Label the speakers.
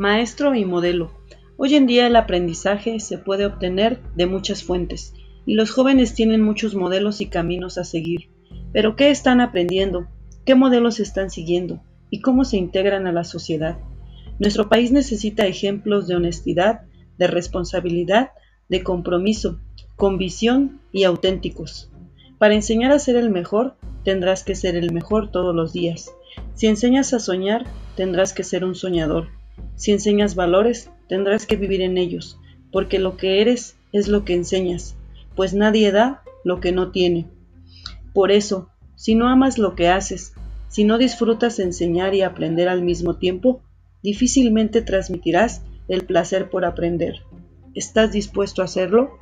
Speaker 1: Maestro y modelo. Hoy en día el aprendizaje se puede obtener de muchas fuentes y los jóvenes tienen muchos modelos y caminos a seguir. Pero ¿qué están aprendiendo? ¿Qué modelos están siguiendo? ¿Y cómo se integran a la sociedad? Nuestro país necesita ejemplos de honestidad, de responsabilidad, de compromiso, con visión y auténticos. Para enseñar a ser el mejor, tendrás que ser el mejor todos los días. Si enseñas a soñar, tendrás que ser un soñador. Si enseñas valores, tendrás que vivir en ellos, porque lo que eres es lo que enseñas, pues nadie da lo que no tiene. Por eso, si no amas lo que haces, si no disfrutas enseñar y aprender al mismo tiempo, difícilmente transmitirás el placer por aprender. ¿Estás dispuesto a hacerlo?